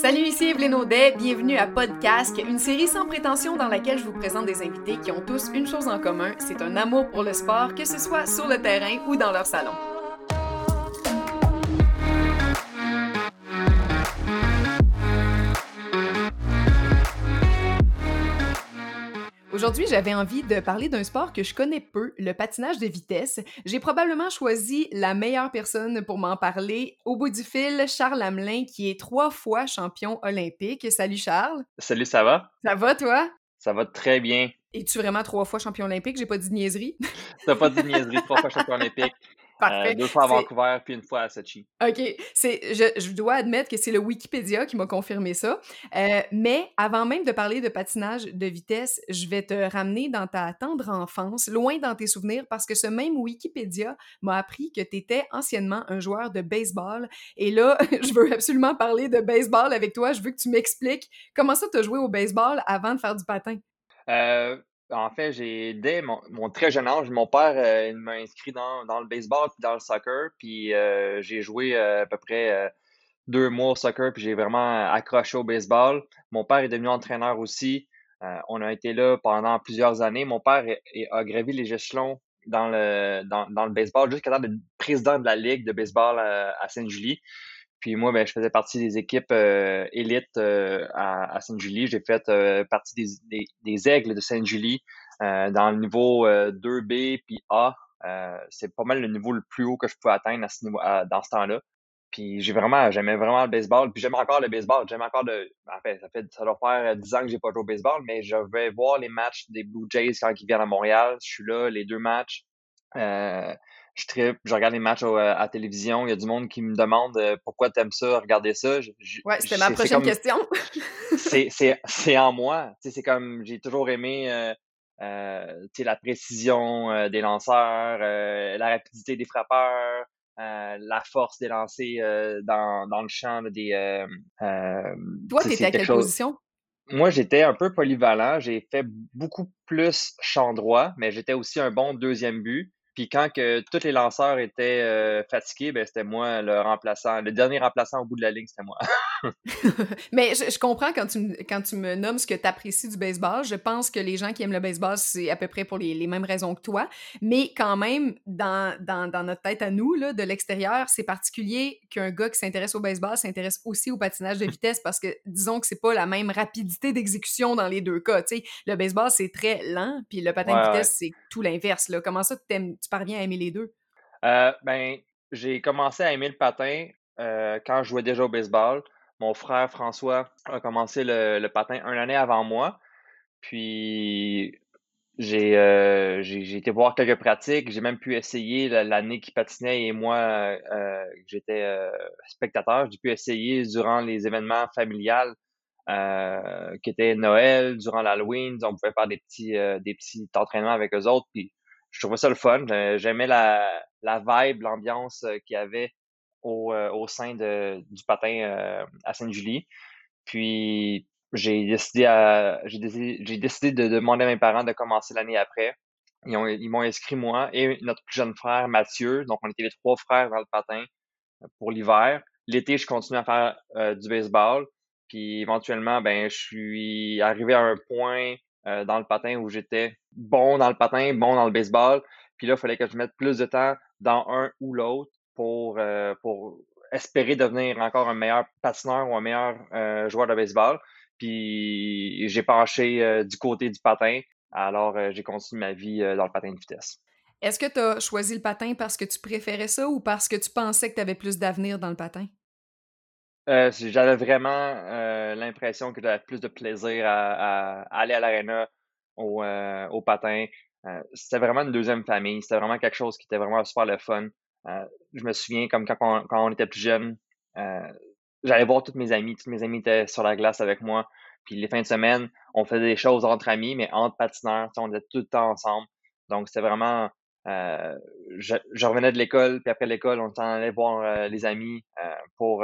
Salut, ici Evelyne Audet, bienvenue à Podcast, une série sans prétention dans laquelle je vous présente des invités qui ont tous une chose en commun, c'est un amour pour le sport, que ce soit sur le terrain ou dans leur salon. Aujourd'hui, j'avais envie de parler d'un sport que je connais peu, le patinage de vitesse. J'ai probablement choisi la meilleure personne pour m'en parler. Au bout du fil, Charles Hamelin, qui est trois fois champion olympique. Salut Charles. Salut, ça va? Ça va toi? Ça va très bien. Es-tu vraiment trois fois champion olympique? J'ai pas dit de niaiserie. T'as pas dit de niaiserie, trois fois champion olympique. Parfait. Euh, deux fois à Vancouver, puis une fois à Sochi. OK. C'est, je, je dois admettre que c'est le Wikipédia qui m'a confirmé ça. Euh, mais avant même de parler de patinage de vitesse, je vais te ramener dans ta tendre enfance, loin dans tes souvenirs, parce que ce même Wikipédia m'a appris que tu étais anciennement un joueur de baseball. Et là, je veux absolument parler de baseball avec toi. Je veux que tu m'expliques comment ça t'as joué au baseball avant de faire du patin? Euh, en fait, j'ai dès mon, très jeune âge, mon père euh, m'a inscrit dans, le baseball puis dans le soccer. Puis euh, j'ai joué euh, à peu près deux mois au soccer, puis j'ai vraiment accroché au baseball. Mon père est devenu entraîneur aussi. on a été là pendant plusieurs années. Mon père a gravi les échelons dans le, baseball jusqu'à être président de la ligue de baseball à, à Sainte-Julie. Puis moi, ben, je faisais partie des équipes euh, élites euh, à, à Sainte-Julie. J'ai fait euh, partie des, des, des, Aigles de Sainte-Julie dans le niveau 2B puis A. c'est pas mal le niveau le plus haut que je pouvais atteindre à ce niveau, dans ce temps-là. Puis j'ai vraiment, j'aimais vraiment le baseball. Puis j'aime encore le baseball. J'aime encore de. En fait, ça fait ça doit faire 10 ans que j'ai pas joué au baseball, mais je vais voir les matchs des Blue Jays quand ils viennent à Montréal. Je suis là, les deux matchs. Je tripe, je regarde les matchs euh, à, la télévision. Il y a du monde qui me demande euh, pourquoi tu aimes ça, regarder ça. ouais, c'était ma prochaine question. c'est en moi. C'est comme j'ai toujours aimé euh, euh la précision des lanceurs, la rapidité des frappeurs, la force des lancers dans, dans le champ des. Toi, tu étais à quelle position? Moi, j'étais un peu polyvalent. J'ai fait beaucoup plus champ droit, mais j'étais aussi un bon deuxième but. Puis quand que tous les lanceurs étaient euh, fatigués, ben c'était moi le remplaçant. Le dernier remplaçant au bout de la ligne, c'était moi. Mais je, comprends quand tu, me, quand tu me nommes ce que tu apprécies du baseball. Je pense que les gens qui aiment le baseball, c'est à peu près pour les, les, mêmes raisons que toi. Mais quand même, dans, dans, dans notre tête à nous, là, de l'extérieur, c'est particulier qu'un gars qui s'intéresse au baseball s'intéresse aussi au patinage de vitesse parce que disons que c'est pas la même rapidité d'exécution dans les deux cas. sais Le baseball, c'est très lent, puis le patin de vitesse, c'est tout l'inverse. Comment ça, tu parviens à aimer les deux? Euh, ben, j'ai commencé à aimer le patin euh, quand je jouais déjà au baseball. Mon frère François a commencé le, patin une année avant moi. Puis j'ai euh, été voir quelques pratiques. J'ai même pu essayer l'année qu'il patinait et moi, euh, j'étais euh, spectateur. J'ai pu essayer durant les événements familiales euh, qui étaient Noël, durant l'Halloween. On pouvait faire des petits, des petits entraînements avec eux autres. Puis je trouvais ça le fun. J'aimais la, la vibe, l'ambiance qu'il y avait au, euh, au sein du patin euh, à Sainte-Julie. Puis j'ai décidé de demander à mes parents de commencer l'année après. Ils m'ont inscrit moi et notre plus jeune frère Mathieu. Donc on était les trois frères dans le patin euh, pour l'hiver. L'été, je continue à faire du baseball. Puis éventuellement, ben je suis arrivé à un point dans le patin où j'étais bon dans le patin, bon dans le baseball. Puis là, il fallait que je mette plus de temps dans un ou l'autre pour, euh, pour espérer devenir encore un meilleur patineur ou un meilleur euh, joueur de baseball. Puis j'ai penché euh, du côté du patin. Alors j'ai continué ma vie dans le patin de vitesse. Est-ce que tu as choisi le patin parce que tu préférais ça ou parce que tu pensais que tu avais plus d'avenir dans le patin? j'avais vraiment l'impression que j'avais plus de plaisir à, aller à l'aréna au, au patin. c'était vraiment une deuxième famille. C'était vraiment quelque chose qui était vraiment super le fun. Euh, je me souviens comme quand on, quand on était plus jeune, euh, j'allais voir toutes mes amis, toutes mes amis étaient sur la glace avec moi. Puis les fins de semaine, on faisait des choses entre amis, mais entre patineurs, on était tout le temps ensemble. Donc c'était vraiment euh, je, revenais de l'école, puis après l'école, on s'en allait voir les amis pour,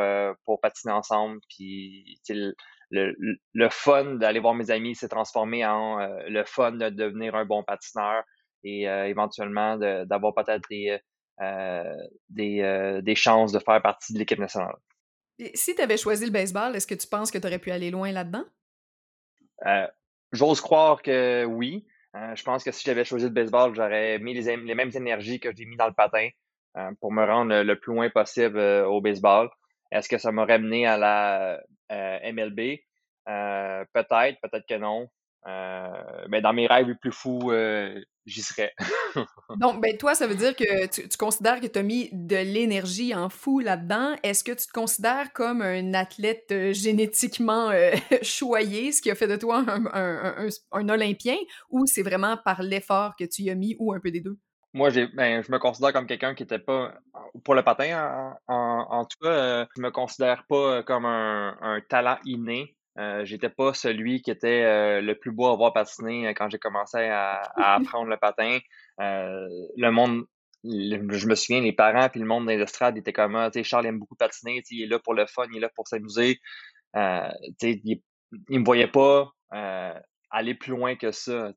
patiner ensemble. Puis le, fun d'aller voir mes amis s'est transformé en le fun de devenir un bon patineur et éventuellement d'avoir peut-être des, des, euh, des chances de faire partie de l'équipe nationale. Et si tu avais choisi le baseball, est-ce que tu penses que tu aurais pu aller loin là-dedans? Euh, j'ose croire que oui. Euh, je pense que si j'avais choisi le baseball, j'aurais mis les, les, mêmes énergies que j'ai mis dans le patin euh, pour me rendre le, plus loin possible au baseball. Est-ce que ça m'aurait mené à la MLB? peut-être, peut-être que non. Mais dans mes rêves les plus fous, j'y serais. Donc, ben, toi, ça veut dire que tu, considères que tu as mis de l'énergie en fou là-dedans. Est-ce que tu te considères comme un athlète euh, génétiquement euh, choyé, ce qui a fait de toi un, Olympien, ou c'est vraiment par l'effort que tu y as mis, ou un peu des deux? Moi, ben, je me considère comme quelqu'un qui n'était pas, pour le patin en, tout cas, euh, je me considère pas comme un talent inné. Euh, j'étais pas celui qui était euh, le plus beau à voir patiner euh, quand j'ai commencé à, apprendre le patin. le monde, je me souviens, les parents puis le monde des estrades étaient comme ah, Charles aime beaucoup patiner, il est là pour le fun, il est là pour s'amuser. il, il me voyait pas aller plus loin que ça.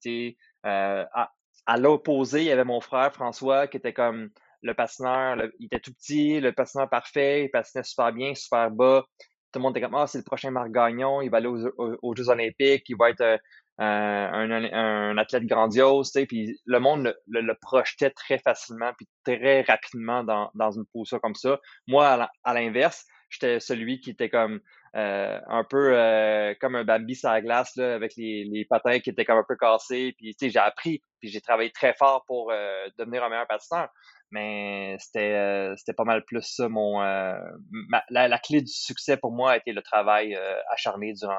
à, à l'opposé, il y avait mon frère François qui était comme le patineur, il était tout petit, le patineur parfait, il patinait super bien, super bas tout le monde était comme, ah, c'est le prochain Marc Gagnon, il va aller aux, Jeux Olympiques, il va être euh, un, un, athlète grandiose, tu sais, puis le monde le, projetait très facilement, puis très rapidement dans, dans une position comme ça. Moi, à l'inverse, j'étais celui qui était comme euh, un peu euh, comme un Bambi sur la glace, là, avec les, patins qui étaient comme un peu cassés, puis tu sais, j'ai appris, puis j'ai travaillé très fort pour devenir un meilleur patineur mais c'était euh, c'était pas mal plus ça mon euh, la, clé du succès pour moi a été le travail euh, acharné durant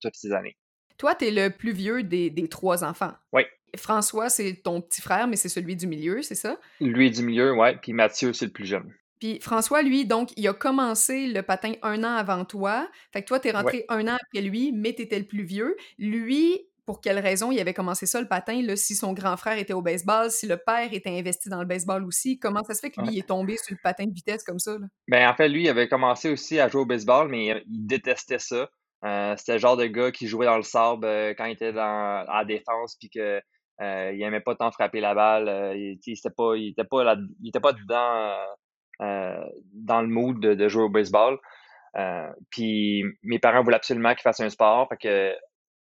toutes ces années. Toi, tu es le plus vieux des, des trois enfants. Oui. François, c'est ton petit frère, mais c'est celui du milieu, c'est ça? Lui du milieu, oui. Puis Mathieu, c'est le plus jeune. Puis François, lui, donc, il a commencé le patin un an avant toi. Fait que toi, tu es rentré un an après lui, mais tu étais le plus vieux. Lui, pour quelle raison il avait commencé ça, le patin, là, si son grand frère était au baseball, si le père était investi dans le baseball aussi, comment ça se fait que lui est tombé sur le patin de vitesse comme ça? Là? Ben, en fait, lui, il avait commencé aussi à jouer au baseball, mais il détestait ça. Euh, c'était le genre de gars qui jouait dans le sable euh, quand il était dans, la défense, puis que euh, il aimait pas tant frapper la balle. il, n'était pas, il était pas, il était pas dedans dans le mood de, de jouer au baseball. puis mes parents voulaient absolument qu'il fasse un sport, fait que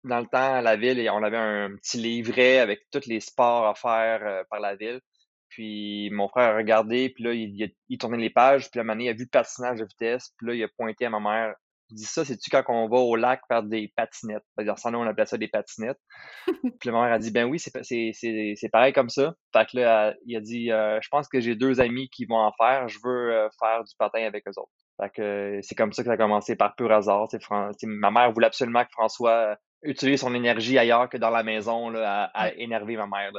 dans le temps, à la ville, on avait un petit livret avec tous les sports à faire euh, par la ville. Puis mon frère a regardé, puis là, il, tournait les pages, puis moment donné, il a vu le patinage de vitesse, puis là, il a pointé à ma mère. Il dit ça, c'est-tu quand on va au lac faire des patinettes? Dans ce on appelait ça des patinettes. puis ma mère a dit, ben oui, c'est pareil comme ça. Fait que là, il a dit, euh, je pense que j'ai deux amis qui vont en faire, je veux euh, faire du patin avec eux autres. Fait que c'est comme ça que ça a commencé par pur hasard. ma mère voulait absolument que François utiliser son énergie ailleurs que dans la maison là, à, énerver ma mère.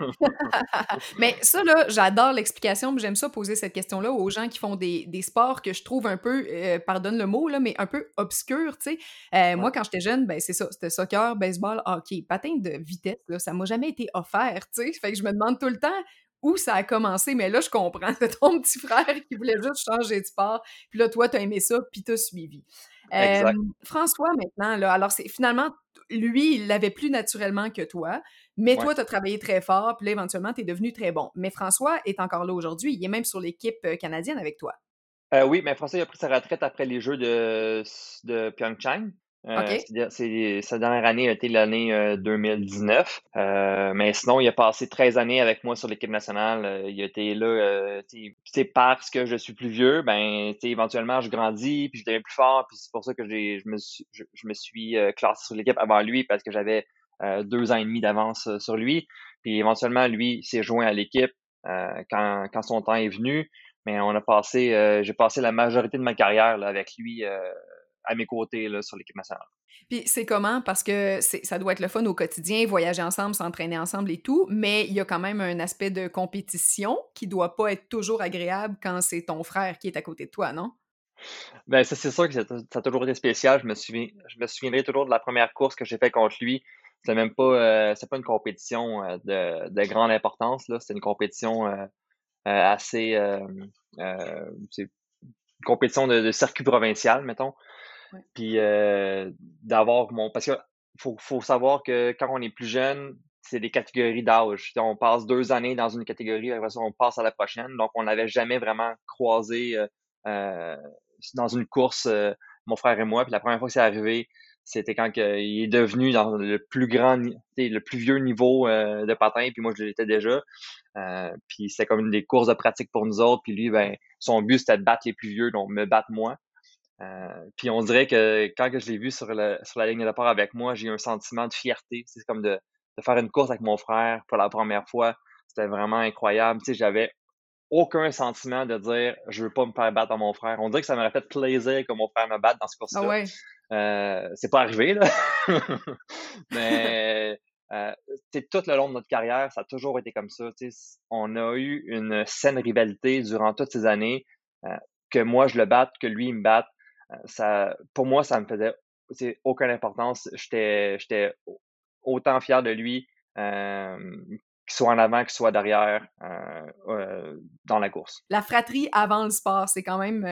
mais ça, là, j'adore l'explication, j'aime ça poser cette question-là aux gens qui font des, des sports que je trouve un peu, euh, pardonne le mot, là, mais un peu obscurs, tu sais. Euh, moi, quand j'étais jeune, ben, c'est ça, c'était soccer, baseball, hockey. Patin de vitesse, là, ça m'a jamais été offert, tu sais. Fait que je me demande tout le temps où ça a commencé, mais là, je comprends. C'est ton petit frère qui voulait juste changer de sport, puis là, toi, t'as aimé ça, puis t'as suivi. François, maintenant, là, alors c'est finalement, lui, il l'avait plus naturellement que toi, mais toi, tu as travaillé très fort, puis là, éventuellement, tu es devenu très bon. Mais François est encore là aujourd'hui, il est même sur l'équipe euh, canadienne avec toi. Euh, oui, mais François il a pris sa retraite après les Jeux de, de Pyeongchang. Euh, c'est, sa dernière année a été l'année 2019. Euh, euh, mais sinon, il a passé 13 années avec moi sur l'équipe nationale. il a été là, c'est parce que je suis plus vieux, ben, éventuellement, je grandis, puis je deviens plus fort, puis c'est pour ça que j'ai, je me suis, je, me suis classé sur l'équipe avant lui, parce que j'avais deux ans et demi d'avance sur lui. Puis éventuellement, lui s'est joint à l'équipe quand, quand son temps est venu. Mais on a passé, j'ai passé la majorité de ma carrière là, avec lui à mes côtés là, sur l'équipe nationale. Puis c'est comment? Parce que ça doit être le fun au quotidien, voyager ensemble, s'entraîner ensemble et tout, mais il y a quand même un aspect de compétition qui doit pas être toujours agréable quand c'est ton frère qui est à côté de toi, non? Ben, ça, c'est sûr que ça, a toujours été spécial. Je me, souviens, je me souviendrai toujours de la première course que j'ai faite contre lui. C'est même pas, euh, c'est pas une compétition euh, de, de, grande importance, là. C'est une compétition euh, assez, c'est une compétition de, de, circuit provincial, mettons. Puis euh, d'avoir mon. Parce qu'il faut, faut savoir que quand on est plus jeune, c'est des catégories d'âge. On passe deux années dans une catégorie, après ça, on passe à la prochaine. Donc, on n'avait jamais vraiment croisé euh, euh dans une course, mon frère et moi. Puis la première fois que c'est arrivé, c'était quand il est devenu dans le plus grand, le plus vieux niveau de patin, puis moi je l'étais déjà. puis c'était comme une des courses de pratique pour nous autres. Puis lui, ben, son but c'était de battre les plus vieux, donc me battre moi. Puis on dirait que quand que je l'ai vu sur, le, sur la ligne de départ avec moi, j'ai eu un sentiment de fierté. C'est comme de, de faire une course avec mon frère pour la première fois. C'était vraiment incroyable. Tu sais, j'avais aucun sentiment de dire je veux pas me faire battre par mon frère. On dirait que ça m'aurait fait plaisir que mon frère me batte dans ce course-là. Ah ouais. euh, c'est pas arrivé, là. Mais euh, tout le long de notre carrière, ça a toujours été comme ça. On a eu une saine rivalité durant toutes ces années. Euh, que moi, je le batte, que lui, il me batte. Euh, ça, pour moi, ça me faisait aucune importance. J'étais autant fier de lui euh, qu'il soit en avant, qu'il soit derrière euh, euh, dans la course. La fratrie avant le sport, c'est quand même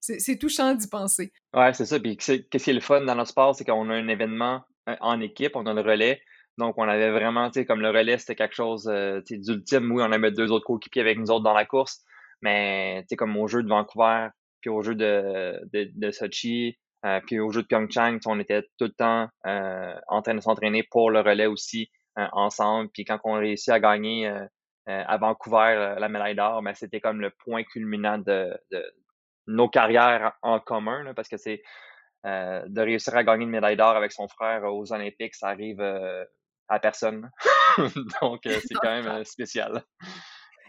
c'est touchant d'y penser. Ouais, c'est ça. Puis qu'est-ce qui est le fun dans notre sport, c'est qu'on a un événement en équipe, on a le relais. Donc, on avait vraiment, tu sais, comme le relais, c'était quelque chose d'ultime. Oui, on avait deux autres coéquipiers avec nous autres dans la course. Mais, tu sais, comme au jeu de Vancouver, puis au jeu de, de, de Sochi, euh, puis au jeu de Pyeongchang, on était tout le temps euh, en train de s'entraîner pour le relais aussi euh, ensemble. Puis quand on a réussi à gagner à Vancouver la médaille d'or, ben, c'était comme le point culminant de, nos carrières en commun, parce que c'est de réussir à gagner une médaille d'or avec son frère aux Olympiques, ça arrive à personne. Donc c'est quand même spécial.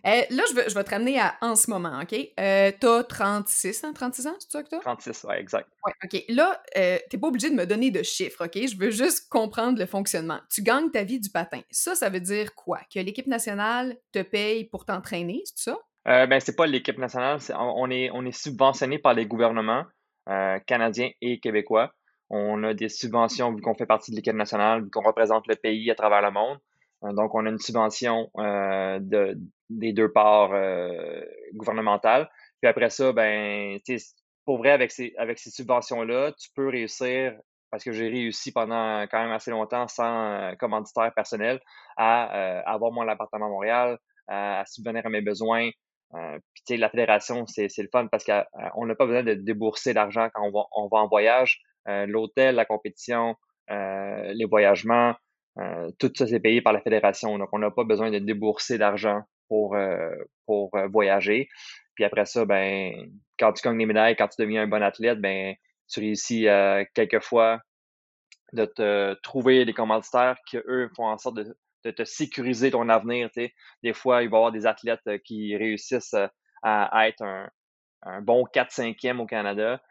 Euh, là, je, veux, je vais te ramener à en ce moment, OK? Euh, t'as 36 ans, 36 ans, c'est ça que t'as? 36, ouais, exact. Ouais, OK. Là, euh, t'es pas obligé de me donner de chiffres, OK? Je veux juste comprendre le fonctionnement. Tu gagnes ta vie du patin. Ça, ça veut dire quoi? Que l'équipe nationale te paye pour t'entraîner, c'est ça? Euh, ben, c'est pas l'équipe nationale. on, est, on est subventionné par les gouvernements euh, canadiens et québécois. On a des subventions vu qu'on fait partie de l'équipe nationale, vu qu'on représente le pays à travers le monde. Donc, on a une subvention euh, de, des deux parts euh, gouvernementales. Puis après ça, ben, pour vrai, avec ces, avec ces subventions-là, tu peux réussir, parce que j'ai réussi pendant quand même assez longtemps sans commanditaire personnel, à avoir mon appartement à Montréal, à, subvenir à mes besoins. Euh, puis tu sais, la fédération, c'est, le fun parce qu'on n'a pas besoin de débourser d'argent quand on va, on va en voyage. l'hôtel, la compétition, les voyagements, euh, tout ça, c'est payé par la fédération. Donc, on n'a pas besoin de débourser d'argent pour, euh, pour euh, voyager. Puis après ça, ben, quand tu gagnes des médailles, quand tu deviens un bon athlète, ben, tu réussis quelquefois de te trouver des commanditaires qui, eux, font en sorte de, de te sécuriser ton avenir. sais. Des fois, il va y avoir des athlètes qui réussissent à, être un, bon 4-5e au Canada,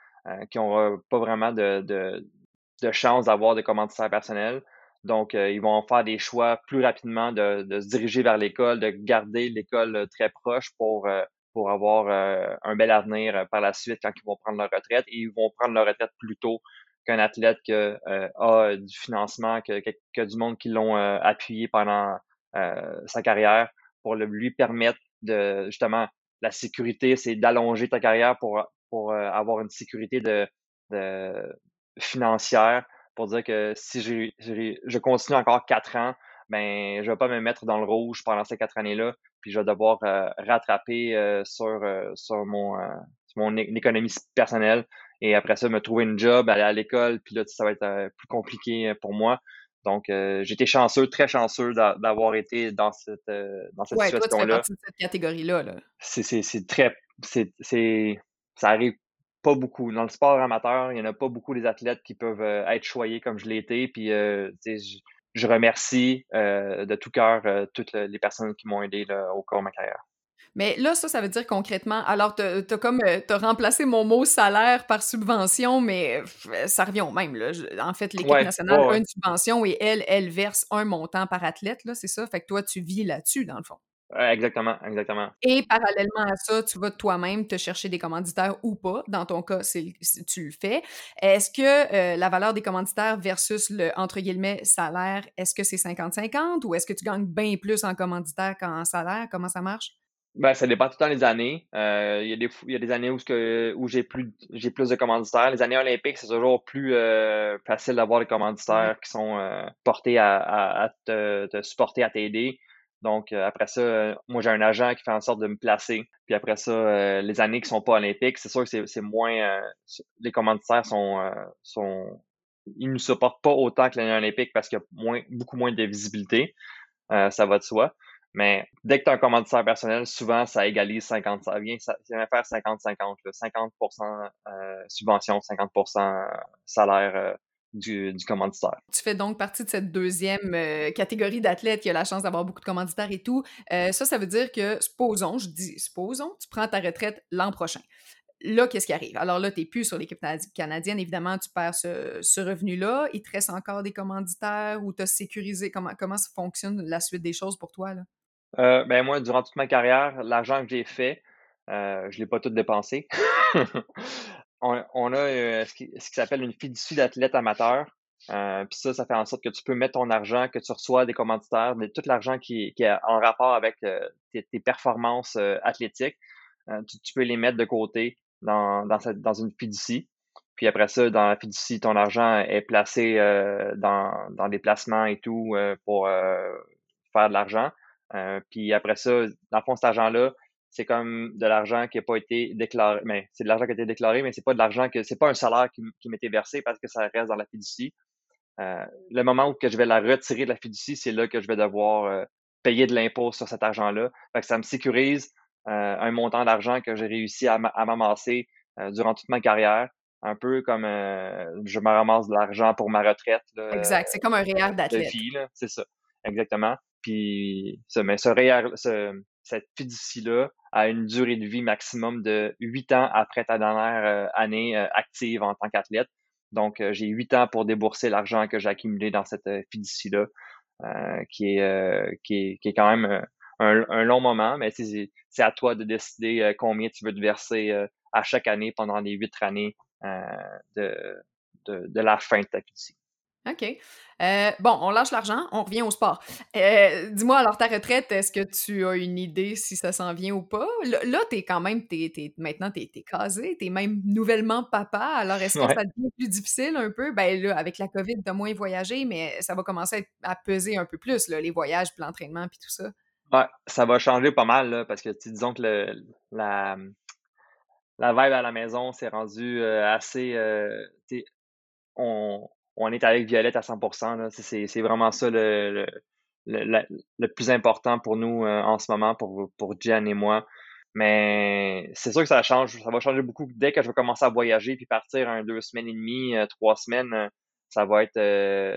qui n'ont pas vraiment de, de, de chance d'avoir des commanditaires personnels. Donc, euh, ils vont faire des choix plus rapidement de, de se diriger vers l'école, de garder l'école euh, très proche pour, euh, pour avoir un bel avenir par la suite quand ils vont prendre leur retraite. Et ils vont prendre leur retraite plus tôt qu'un athlète qui a du financement, que, que, du monde qui l'ont appuyé pendant sa carrière pour lui permettre de, justement, la sécurité, c'est d'allonger ta carrière pour, pour avoir une sécurité de, de financière pour dire que si je continue encore quatre ans, ben je vais pas me mettre dans le rouge pendant ces quatre années-là, puis je vais devoir euh, rattraper euh, sur euh, sur mon mon économie personnelle et après ça me trouver une job, aller à l'école, puis là ça va être plus compliqué pour moi. Donc j'étais chanceux, très chanceux d'avoir été dans cette dans cette ouais, situation-là. Toi, tu fais de cette catégorie-là. -là, c'est c'est très c'est ça arrive pas beaucoup. Dans le sport amateur, il n'y en a pas beaucoup des athlètes qui peuvent euh, être choyés comme je l'ai été. Puis, euh, je, remercie euh, de tout cœur toutes les personnes qui m'ont aidé au cours de ma carrière. Mais là, ça, ça veut dire concrètement, alors tu as comme as remplacé mon mot salaire par subvention, mais ça revient au même. Là. En fait, l'équipe nationale a une subvention et elle, elle verse un montant par athlète, là, c'est ça? Fait que toi, tu vis là-dessus, dans le fond exactement, exactement. Et parallèlement à ça, tu vas toi-même te chercher des commanditaires ou pas. Dans ton cas, c'est, tu le fais. Est-ce que euh, la valeur des commanditaires versus le, entre guillemets, salaire, est-ce que c'est 50-50 ou est-ce que tu gagnes bien plus en commanditaire qu'en salaire? Comment ça marche? Ben, ça dépend tout le temps des années. Euh, il, y a des, il y a des années où, que, où j'ai plus j'ai plus de commanditaires. Les années olympiques, c'est toujours plus euh, facile d'avoir des commanditaires qui sont portés à, à, te, te, supporter, à t'aider. Donc, après ça, moi, j'ai un agent qui fait en sorte de me placer. Puis après ça, les années qui sont pas olympiques, c'est sûr que c'est moins... les commanditaires sont. Ils ne supportent pas autant que l'année olympique parce qu'il y a moins, beaucoup moins de visibilité. ça va de soi. Mais dès que tu as un commanditaire personnel, souvent, ça égalise 50. Ça vient, ça, vient faire 50-50. 50, subvention, 50% salaire du, du, commanditaire. Tu fais donc partie de cette deuxième euh, catégorie d'athlètes qui a la chance d'avoir beaucoup de commanditaires et tout. Euh, ça, ça veut dire que, supposons, je dis supposons, tu prends ta retraite l'an prochain. Là, qu'est-ce qui arrive? Alors là, tu n'es plus sur l'équipe canadienne. Évidemment, tu perds ce, revenu-là. Il te reste encore des commanditaires ou tu as sécurisé? Comment, comment ça fonctionne la suite des choses pour toi? Là? Euh, ben moi, durant toute ma carrière, l'argent que j'ai fait, je ne l'ai pas tout dépensé. on, a euh, ce qui, s'appelle une fiducie d'athlète amateur. Euh, puis ça, ça fait en sorte que tu peux mettre ton argent, que tu reçois des commanditaires, mais tout l'argent qui, est en rapport avec euh, tes, performances athlétiques, tu, peux les mettre de côté dans, dans une fiducie. Puis après ça, dans la fiducie, ton argent est placé dans, dans des placements et tout pour faire de l'argent. puis après ça, dans le fond, cet argent-là, c'est comme de l'argent qui n'a pas été déclaré. Mais c'est de l'argent qui a été déclaré, mais c'est pas de l'argent que c'est pas un salaire qui, qui m'était versé parce que ça reste dans la fiducie. Euh, le moment où que je vais la retirer de la fiducie, c'est là que je vais devoir euh, payer de l'impôt sur cet argent-là. Fait que ça me sécurise euh, un montant d'argent que j'ai réussi à, m'amasser durant toute ma carrière. Un peu comme je me ramasse de l'argent pour ma retraite. exact. C'est comme un REER d'athlète. c'est ça. Exactement. Puis, ça, mais ce REER, ce, cette fiducie-là a une durée de vie maximum de huit ans après ta dernière euh, année euh, active en tant qu'athlète. Donc, euh, j'ai huit ans pour débourser l'argent que j'ai accumulé dans cette fiducie-là, qui, est, qui, est, qui est quand même un, long moment, mais c'est à toi de décider combien tu veux te verser à chaque année pendant les huit années de, de, de la fin de ta fiducie. OK. Euh, bon, on lâche l'argent, on revient au sport. Euh, dis-moi, alors ta retraite, est-ce que tu as une idée si ça s'en vient ou pas? Là, tu es quand même, t'es, maintenant, tu es, casé, tu es même nouvellement papa, alors est-ce que ça devient plus difficile un peu? Ben là, avec la COVID, as moins voyagé, mais ça va commencer à, peser un peu plus, là, les voyages, puis l'entraînement, puis tout ça. Ouais, ça va changer pas mal, là, parce que disons que le, la, la vibe à la maison s'est rendue euh, assez. on, on est avec Violette à 100%. C'est vraiment ça le, plus important pour nous euh, en ce moment, pour, pour et moi. Mais c'est sûr que ça change, ça va changer beaucoup dès que je vais commencer à voyager puis partir un deux semaines et demie, euh, trois semaines, euh, ça va être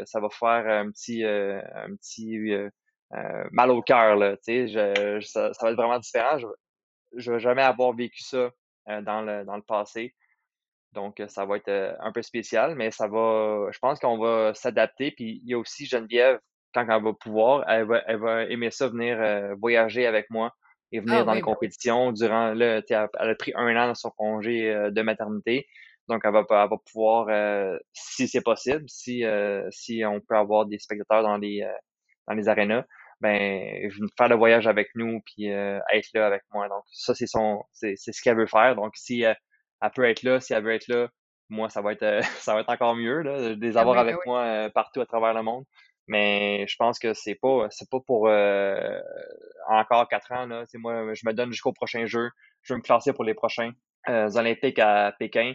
ça va faire un petit un petit mal au cœur ça, va être vraiment différent. Je, je vais jamais avoir vécu ça dans le passé. Donc, ça va être un peu spécial, mais ça va, je pense qu'on va s'adapter. Puis, il y a aussi Geneviève, quand elle va pouvoir, elle va, elle va aimer ça venir voyager avec moi et venir ah dans les compétitions durant le, elle a pris un an dans son congé de maternité. Donc, elle va, elle va pouvoir, si c'est possible, si, si on peut avoir des spectateurs dans les, dans les arénas, ben, faire le voyage avec nous puis être là avec moi. Donc, ça, c'est son, c'est, c'est ce qu'elle veut faire. Donc, si elle peut être là. Si elle veut être là, moi, ça va être, euh, ça va être encore mieux là, de les ah avoir avec moi euh, partout à travers le monde. Mais je pense que c'est pas c'est pas pour euh, encore quatre ans. Là. moi, je me donne jusqu'au prochain jeu. Je vais me classer pour les prochains Olympiques à Pékin.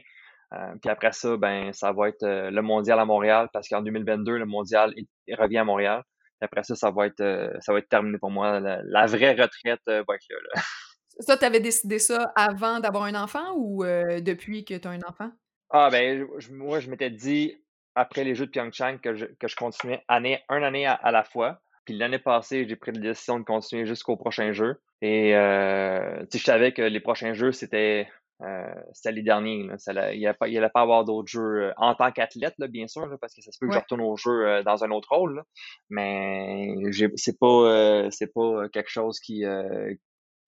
puis après ça, ben ça va être le mondial à Montréal parce qu'en 2022, le mondial revient à Montréal. après ça, ça va être ça va être terminé pour moi. La, vraie retraite va être là. là. Ça, tu avais décidé ça avant d'avoir un enfant ou euh, depuis que tu as un enfant? Ah, ben, moi, je m'étais dit, après les Jeux de Pyeongchang, que je, que je continuais année, un année à, la fois. Puis l'année passée, j'ai pris la décision de continuer jusqu'au prochain jeu. Et euh, je savais que les prochains jeux, c'était euh, les derniers. il n'y allait pas avoir d'autres jeux euh, en tant qu'athlète, bien sûr, parce que ça se peut que je retourne au jeu dans un autre rôle. Mais c'est pas c'est pas quelque chose qui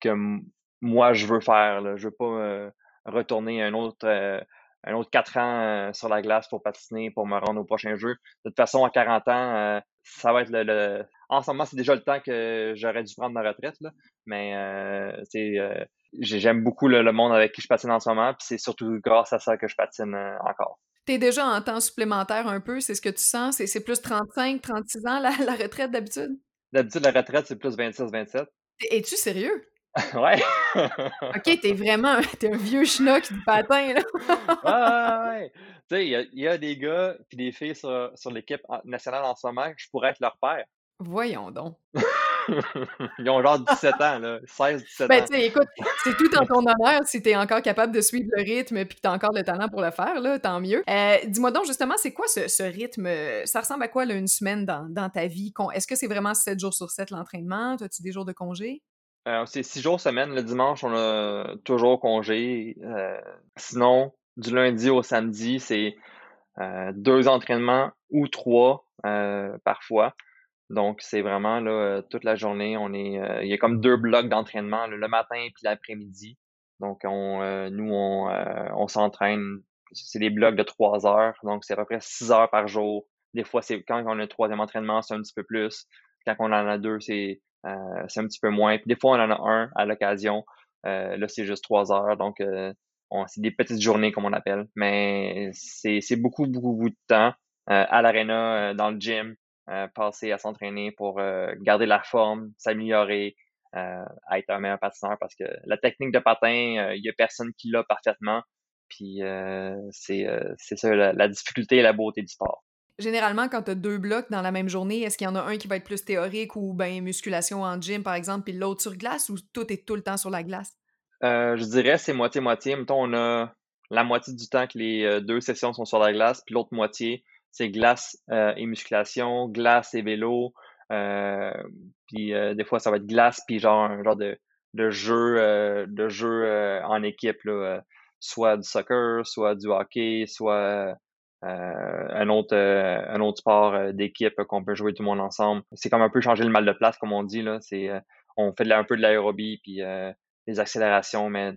que moi je veux faire. Là. Je veux pas euh, retourner un autre euh, un autre quatre ans euh, sur la glace pour patiner, pour me rendre au prochain jeu. De toute façon, à 40 ans, ça va être le, En ce moment, c'est déjà le temps que j'aurais dû prendre ma retraite. Là. Mais j'aime beaucoup le, monde avec qui je patine en ce moment. Puis c'est surtout grâce à ça que je patine encore. Tu es déjà en temps supplémentaire un peu, c'est ce que tu sens? C'est plus 35, 36 ans la, la retraite d'habitude? D'habitude, la retraite, c'est plus 26-27. Es-tu sérieux? ouais. OK, t'es vraiment t'es un vieux schnock du patin, là. ouais, ouais, ouais. Tu sais, il y, a des gars et des filles sur, sur l'équipe nationale en ce moment, je pourrais être leur père. Voyons donc. Ils ont genre 17 ans, là. 16, 17 ben, ans. tu sais, écoute, c'est tout en ton honneur si t'es encore capable de suivre le rythme et que t'as encore le talent pour le faire, là, tant mieux. Euh, dis-moi donc, justement, c'est quoi ce, rythme? Ça ressemble à quoi, là, une semaine dans, dans ta vie? Est-ce que c'est vraiment 7 jours sur 7 l'entraînement? As-tu des jours de congé? Euh, c'est 6 jours semaine. Le dimanche, on a toujours congé. Euh, sinon, du lundi au samedi, c'est deux entraînements ou trois parfois. Donc, c'est vraiment là, euh, toute la journée, on est. Euh, il y a comme deux blocs d'entraînement, le matin puis l'après-midi. Donc, on, euh, nous, on, on s'entraîne. C'est des blocs de trois heures, donc c'est à peu près six heures par jour. Des fois, c'est quand on a le troisième entraînement, c'est un petit peu plus. Quand on en a deux, c'est c'est un petit peu moins. Puis des fois, on en a un à l'occasion. là, c'est juste trois heures. Donc, c'est des petites journées, comme on appelle. Mais c'est beaucoup, beaucoup, beaucoup de temps à l'aréna, dans le gym. Euh, passer à s'entraîner pour euh, garder la forme, s'améliorer, euh, être un meilleur patineur parce que la technique de patin, il y a personne qui l'a parfaitement. Puis c'est ça la, difficulté et la beauté du sport. Généralement, quand tu as deux blocs dans la même journée, est-ce qu'il y en a un qui va être plus théorique ou ben musculation en gym, par exemple, puis l'autre sur glace ou tout est tout le temps sur la glace? je dirais c'est moitié-moitié. Mettons, on a la moitié du temps que les deux sessions sont sur la glace, puis l'autre moitié, c'est glace euh, et musculation, glace et vélo. Euh, puis euh, des fois, ça va être glace, puis genre un genre de, de jeu, de jeu en équipe, soit du soccer, soit du hockey, soit un autre un autre sport d'équipe qu'on peut jouer tout le monde ensemble. C'est comme un peu changer le mal de place, comme on dit. Là. C'est, on fait un peu de l'aérobie, puis des accélérations, mais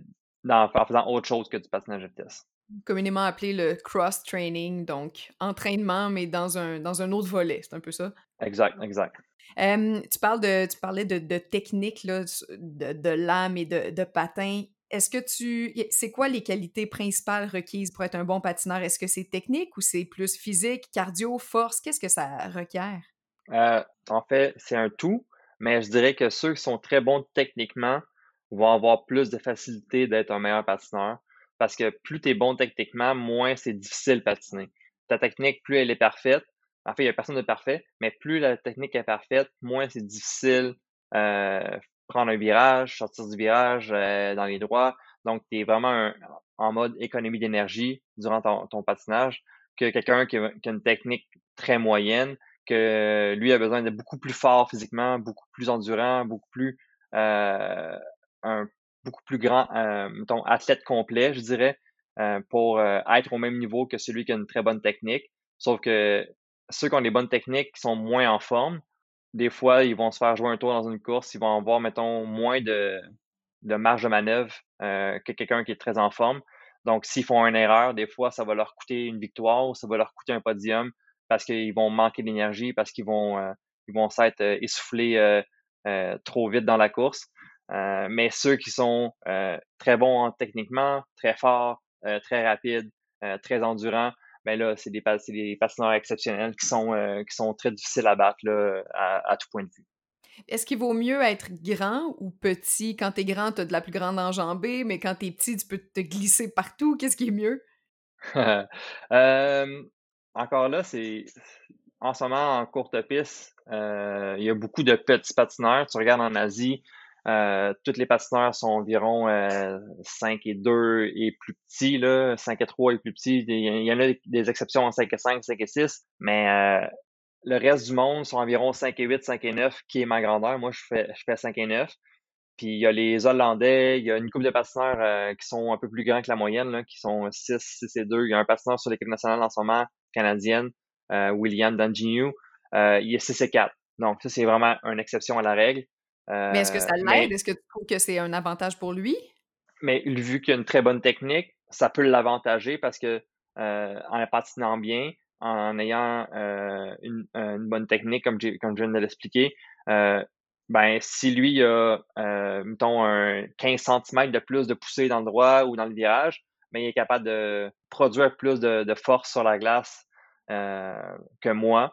en faisant autre chose que du patinage de vitesse communément appelé le cross-training, donc entraînement, mais dans un, dans un autre volet. C'est un peu ça? Exact, exact. tu, parles de, tu parlais de, de technique, là, de, de lame et de, de patin. Est-ce que tu. C'est quoi les qualités principales requises pour être un bon patineur? Est-ce que c'est technique ou c'est plus physique, cardio, force? Qu'est-ce que ça requiert? Euh, en fait, c'est un tout, mais je dirais que ceux qui sont très bons techniquement vont avoir plus de facilité d'être un meilleur patineur parce que plus tu es bon techniquement, moins c'est difficile de patiner. Ta technique, plus elle est parfaite, en fait, il n'y a personne de parfait, mais plus la technique est parfaite, moins c'est difficile euh, prendre un virage, sortir du virage euh, dans les droits. Donc, tu es vraiment en mode économie d'énergie durant ton, patinage que quelqu'un qui, a une technique très moyenne, que lui a besoin d'être beaucoup plus fort physiquement, beaucoup plus endurant, beaucoup plus euh, un beaucoup plus grand, euh, mettons, athlète complet, je dirais, euh, pour euh, être au même niveau que celui qui a une très bonne technique. Sauf que ceux qui ont des bonnes techniques qui sont moins en forme, des fois, ils vont se faire jouer un tour dans une course, ils vont avoir, mettons, moins de, de marge de manœuvre euh, que quelqu'un qui est très en forme. Donc, s'ils font une erreur, des fois, ça va leur coûter une victoire ou ça va leur coûter un podium parce qu'ils vont manquer d'énergie, parce qu'ils vont, euh, ils vont s'être essoufflés trop vite dans la course. Euh, mais ceux qui sont euh, très bons techniquement, très forts, euh, très rapides, très endurants, ben là, c'est des, des patineurs exceptionnels qui sont, qui sont très difficiles à battre là, à, tout point de vue. Est-ce qu'il vaut mieux être grand ou petit? Quand tu es grand, tu as de la plus grande enjambée, mais quand tu es petit, tu peux te glisser partout. Qu'est-ce qui est mieux? encore là, c'est en ce moment en courte piste, il y a beaucoup de petits patineurs. Tu regardes en Asie, euh, toutes les patineurs sont environ 5 euh, et 2 et plus petits, là, 5 et 3 et plus petits. Il y en a des exceptions en 5 et 5, 5 et 6, mais euh, le reste du monde sont environ 5 et 8, 5 et 9, qui est ma grandeur. Moi, je fais, je fais 5 et 9. Puis il y a les Hollandais, il y a une couple de patineurs qui sont un peu plus grands que la moyenne, là, qui sont 6, 6 et 2. Il y a un patineur sur l'équipe nationale en ce moment, canadienne, William Danginu. il est 6 et 4. Donc ça, c'est vraiment une exception à la règle mais est-ce que ça euh, l'aide? Est-ce que tu trouves que c'est un avantage pour lui? Mais vu qu'il a une très bonne technique, ça peut l'avantager parce que euh, en patinant bien, en ayant euh, une, bonne technique, comme, comme je viens de l'expliquer, ben, si lui a, mettons, un 15 cm de plus de poussée dans le droit ou dans le virage, ben, il est capable de produire plus de, de force sur la glace que moi.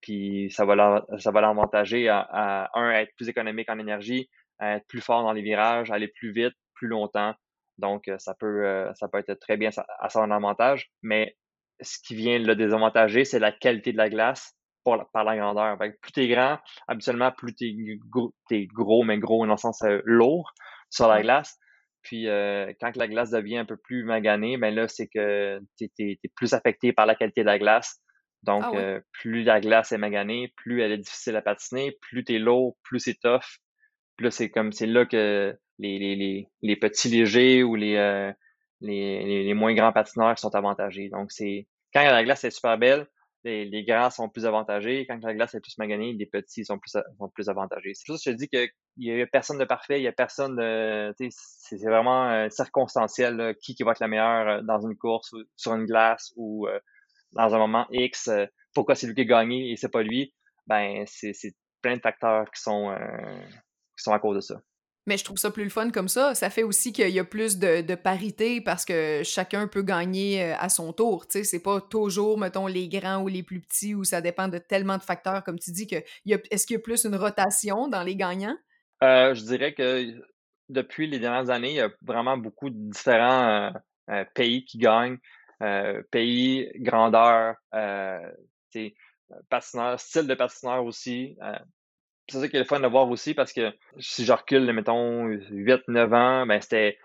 Puis ça va ça va l'avantager à, à, un, être plus économique en énergie, à être plus fort dans les virages, aller plus vite, plus longtemps. Donc, ça peut, ça peut être très bien à son avantage. Mais ce qui vient le désavantager, c'est la qualité de la glace par la grandeur. plus tu es grand, habituellement, plus tu es, gros, mais gros dans le sens euh, lourd sur la glace. Puis euh, quand la glace devient un peu plus maganée, ben là, c'est que tu es, plus affecté par la qualité de la glace. Donc, ah euh, plus la glace est maganée, plus elle est difficile à patiner, plus tu es lourd, plus c'est tough. Puis là, c'est comme c'est là que les, les, les, petits légers ou les, les, les, moins grands patineurs sont avantagés. Donc, c'est quand la glace est super belle, les, les, grands sont plus avantagés. Quand la glace est plus maganée, les petits sont plus, sont plus avantagés. C'est pour ça que je te dis qu'il n'y a personne de parfait, il n'y a personne de. C'est vraiment euh, circonstanciel qui, qui va être la meilleure euh, dans une course, ou, sur une glace ou euh, dans un moment X. pourquoi c'est lui qui a gagné et c'est pas lui? Ben, c'est plein de facteurs qui sont, qui sont à cause de ça. Mais je trouve ça plus le fun comme ça. Ça fait aussi qu'il y a plus de, parité parce que chacun peut gagner euh, à son tour. Tu sais, c'est pas toujours, mettons, les grands ou les plus petits où ça dépend de tellement de facteurs, comme tu dis, que est-ce qu'il y a plus une rotation dans les gagnants? Euh, je dirais que depuis les dernières années, il y a vraiment beaucoup de différents euh, pays qui gagnent. Pays, grandeur, patineur, style de patineur aussi c'est ça qui est le fun de voir aussi parce que si je recule, mettons, 8-9 ans, ben c'était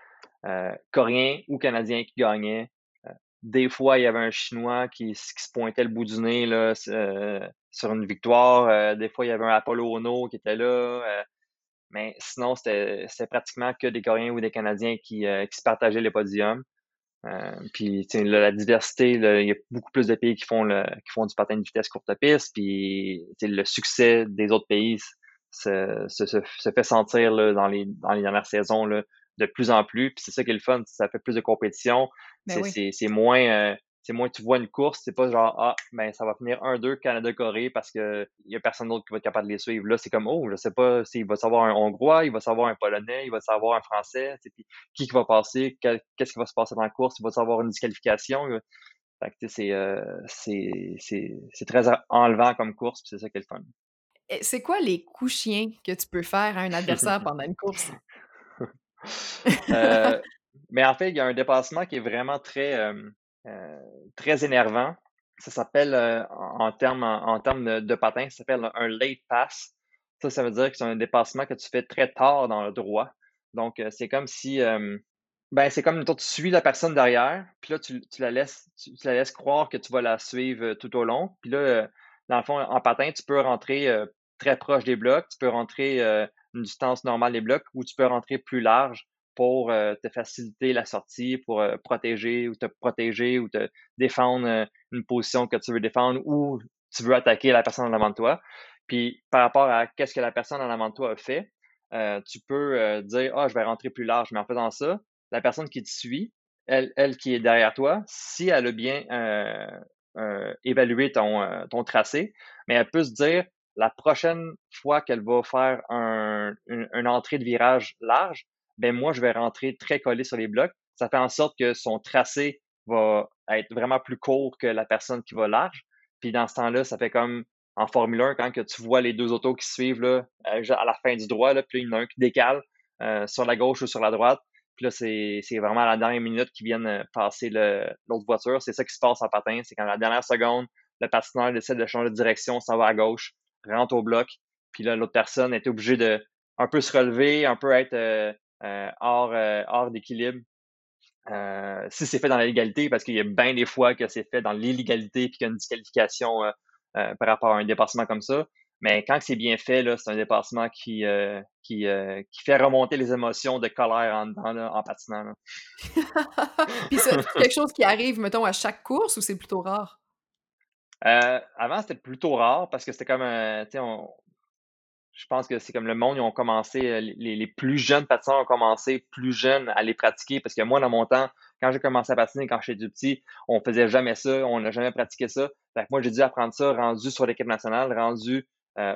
euh, Coréen ou Canadien qui gagnait. Euh, des fois, il y avait un Chinois qui, se pointait le bout du nez là, euh, sur une victoire. des fois, il y avait un Apollo Ono qui était là. mais sinon, c'était pratiquement que des Coréens ou des Canadiens qui, qui se partageaient les podiums. Puis la diversité, il y a beaucoup plus de pays qui font le, qui font du patin de vitesse courte piste. Puis le succès des autres pays se, se, se fait sentir là, dans, les, dans les dernières saisons là, de plus en plus. Puis c'est ça qui est le fun, ça fait plus de compétition. Ben c'est moins euh, c'est moins tu vois une course, c'est pas genre ah ben ça va finir 1-2 Canada-Corée parce que y a personne d'autre qui va être capable de les suivre. Là, c'est comme oh, je sais pas s'il va savoir un Hongrois, il va savoir un Polonais, il va savoir un Français, puis qui qui va passer, qu'est-ce qui va se passer dans la course, il va savoir une disqualification. Fait que c'est euh, c'est très enlevant comme course, c'est ça qui est le fun. C'est quoi les coups chiens que tu peux faire à un adversaire pendant une course? Euh, mais en fait, il y a un dépassement qui est vraiment très, euh, très énervant. Ça s'appelle, en termes en, termes de, patin, ça s'appelle un late pass. Ça, ça veut dire que c'est un dépassement que tu fais très tard dans le droit. Donc, c'est comme si, ben, c'est comme toi, tu suis la personne derrière, puis là, tu, la laisses, croire que tu vas la suivre tout au long. Puis là, dans le fond, en patin, tu peux rentrer très proche des blocs, tu peux rentrer euh, une distance normale des blocs ou tu peux rentrer plus large pour euh, te faciliter la sortie, pour euh, protéger ou te protéger ou te défendre une position que tu veux défendre ou tu veux attaquer la personne en avant de toi. Puis par rapport à qu'est-ce que la personne en avant de toi a fait, tu peux dire ah je vais rentrer plus large, mais en faisant ça, la personne qui te suit, elle, elle qui est derrière toi, si elle a bien évalué ton, ton tracé, mais elle peut se dire la prochaine fois qu'elle va faire un, une, entrée de virage large, ben moi, je vais rentrer très collé sur les blocs. Ça fait en sorte que son tracé va être vraiment plus court que la personne qui va large. Puis dans ce temps-là, ça fait comme en Formule 1, quand que tu vois les deux autos qui suivent là, à la fin du droit, là, puis il y en a un qui décale euh, sur la gauche ou sur la droite. Puis là, c'est vraiment à la dernière minute qu'ils viennent euh, passer l'autre voiture. C'est ça qui se passe en patin. C'est quand la dernière seconde, le patineur décide de changer de direction, s'en va à gauche rentre au bloc, puis là, l'autre personne est obligée de un peu se relever, un peu être euh, euh, hors, euh, hors d'équilibre. si c'est fait dans la légalité, parce qu'il y a bien des fois que c'est fait dans l'illégalité puis qu'il y a une disqualification par rapport à un dépassement comme ça. Mais quand c'est bien fait, là, c'est un dépassement qui, qui, qui fait remonter les émotions de colère en en patinant. Puis c'est quelque chose qui arrive, mettons, à chaque course ou c'est plutôt rare? Euh, avant, c'était plutôt rare parce que c'était comme, euh, tu sais, je pense que c'est comme le monde, ils ont commencé, euh, les, plus jeunes patineurs ont commencé plus jeunes à les pratiquer parce que moi, dans mon temps, quand j'ai commencé à patiner, quand j'étais du petit, on faisait jamais ça, on n'a jamais pratiqué ça. Fait que moi, j'ai dû apprendre ça rendu sur l'équipe nationale, rendu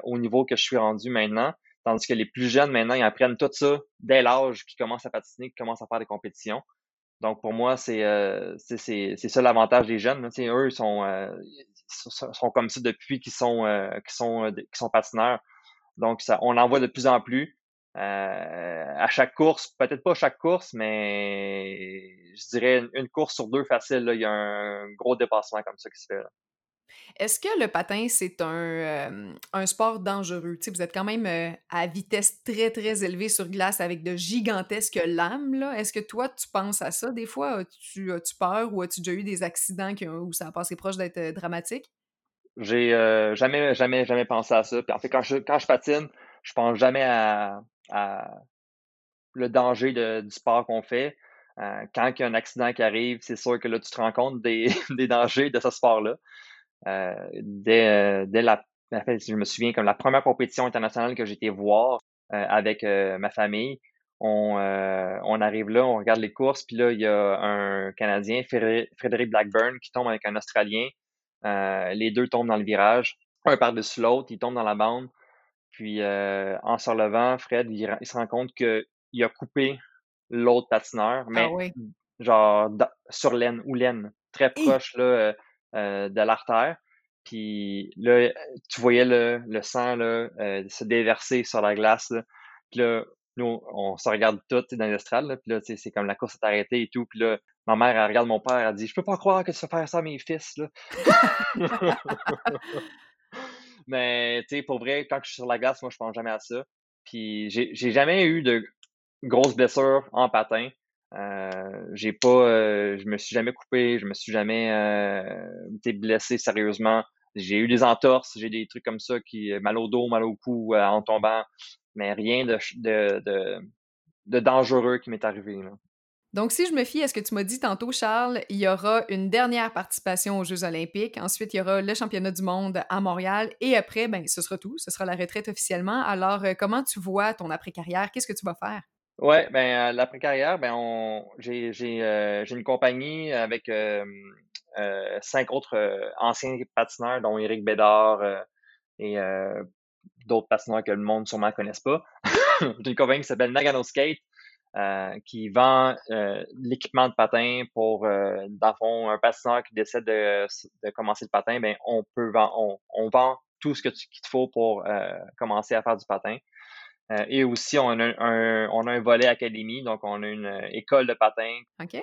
au niveau que je suis rendu maintenant. Tandis que les plus jeunes, maintenant, ils apprennent tout ça dès l'âge qu'ils commencent à patiner, qu'ils commencent à faire des compétitions. Donc, pour moi, c'est c'est ça l'avantage des jeunes. eux, ils sont, sont comme ça depuis qu'ils sont, sont, sont patineurs. Donc, ça, on en voit de plus en plus. à chaque course, peut-être pas chaque course, mais je dirais une, course sur deux facile, il y a un gros dépassement comme ça qui se fait. Est-ce que le patin, c'est un, un, sport dangereux? vous êtes quand même à vitesse très, très élevée sur glace avec de gigantesques lames. Est-ce que toi, tu penses à ça des fois? As-tu as peur ou as-tu déjà eu des accidents où ça a passé proche d'être dramatique? J'ai jamais, jamais, jamais pensé à ça. Puis en fait, quand je, quand je patine, je pense jamais à, le danger du sport qu'on fait. quand il y a un accident qui arrive, c'est sûr que là, tu te rends compte des, des dangers de ce sport-là. Euh, dès, euh, dès la, je me souviens comme la première compétition internationale que j'étais voir euh, avec ma famille, on, on arrive là, on regarde les courses, puis là, il y a un Canadien, Frédéric Blackburn, qui tombe avec un Australien. Les deux tombent dans le virage, un par-dessus l'autre, ils tombent dans la bande. Puis en se relevant, Fred, il, se rend compte qu'il a coupé l'autre patineur, mais ah genre sur l'aine ou l'aine, très proche là, euh, de l'artère. Puis là, tu voyais le, le sang là, euh, se déverser sur la glace. Là. Puis là, nous, on se regarde tout dans l'estrade. Puis là, c'est comme la course est arrêtée et tout. Puis là, ma mère, elle regarde mon père, elle dit Je peux pas croire que tu vas faire ça à mes fils. Là. Mais tu sais, pour vrai, quand je suis sur la glace, moi, je pense jamais à ça. Puis j'ai jamais eu de grosses blessures en patin. Euh, j'ai pas, euh, je me suis jamais coupé, je me suis jamais euh, été blessé sérieusement. J'ai eu des entorses, j'ai des trucs comme ça qui mal au dos, mal au cou en tombant, mais rien de, de, de, dangereux qui m'est arrivé. Donc, si je me fie à ce que tu m'as dit tantôt, Charles, il y aura une dernière participation aux Jeux olympiques. Ensuite, il y aura le championnat du monde à Montréal. Et après, ben, ce sera tout. Ce sera la retraite officiellement. Alors, comment tu vois ton après-carrière? Qu'est-ce que tu vas faire? Ouais, ben, euh, l'après-carrière, ben, on, j'ai, j'ai, euh, j'ai une compagnie avec euh, cinq autres anciens patineurs, dont Éric Bédard et d'autres patineurs que le monde sûrement ne connaisse pas. j'ai une compagnie qui s'appelle Nagano Skate, qui vend l'équipement de patin pour, dans le fond, un patineur qui décide de, de commencer le patin, ben, on peut vend, on, on vend tout ce que tu, qu'il te faut pour commencer à faire du patin. Euh, et aussi, on a un, on a un volet académie, donc on a une euh, école de patin. OK.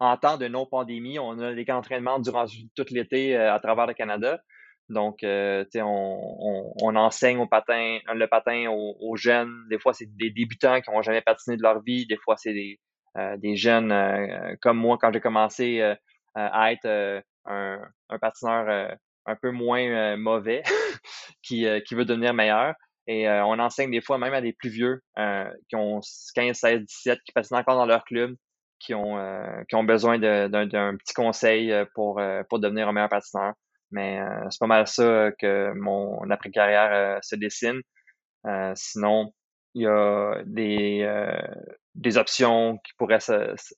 En temps de non-pandémie, on a des entraînements durant tout l'été euh, à travers le Canada. Donc, euh, on, on, enseigne au patin, le patin aux, jeunes. Des fois, c'est des débutants qui n'ont jamais patiné de leur vie. Des fois, c'est des, des jeunes comme moi quand j'ai commencé à être un, un, patineur un peu moins mauvais qui, qui veut devenir meilleur. Et euh, on enseigne des fois même à des plus vieux euh, qui ont 15, 16, 17, qui patinent encore dans leur club, qui ont, euh, qui ont besoin d'un petit conseil pour, pour devenir un meilleur patineur. Mais c'est pas mal ça que mon après-carrière se dessine. sinon, il y a des, des options qui pourraient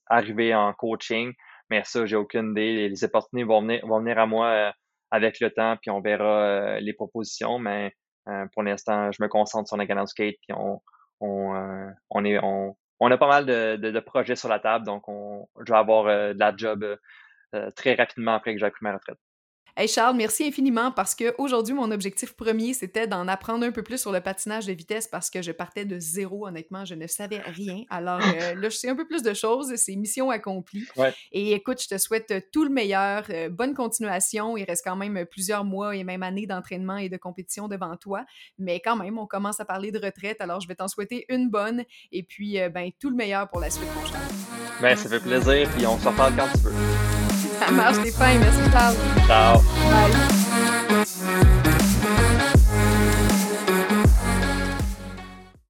arriver en coaching, mais ça, j'ai aucune idée. Les opportunités vont venir, vont venir à moi avec le temps, puis on verra les propositions. Mais euh, pour l'instant, je me concentre sur Nagano Skate, puis on, on, euh, on, est, on, on, a pas mal de, de, de, projets sur la table, donc on, je vais avoir euh, de la job très rapidement après que j'ai pris ma retraite. Hey Charles, merci infiniment parce que aujourd'hui mon objectif premier c'était d'en apprendre un peu plus sur le patinage de vitesse parce que je partais de zéro honnêtement, je ne savais rien. Alors euh, là je sais un peu plus de choses, c'est mission accomplie. Et écoute, je te souhaite tout le meilleur, euh, bonne continuation. Il reste quand même plusieurs mois et même années d'entraînement et de compétition devant toi, mais quand même on commence à parler de retraite. Alors je vais t'en souhaiter une bonne et puis euh, ben tout le meilleur pour la suite mon Charles. Ben ça fait plaisir puis on se reparle quand tu veux. Mostly famous. Ciao. Ciao. Bye.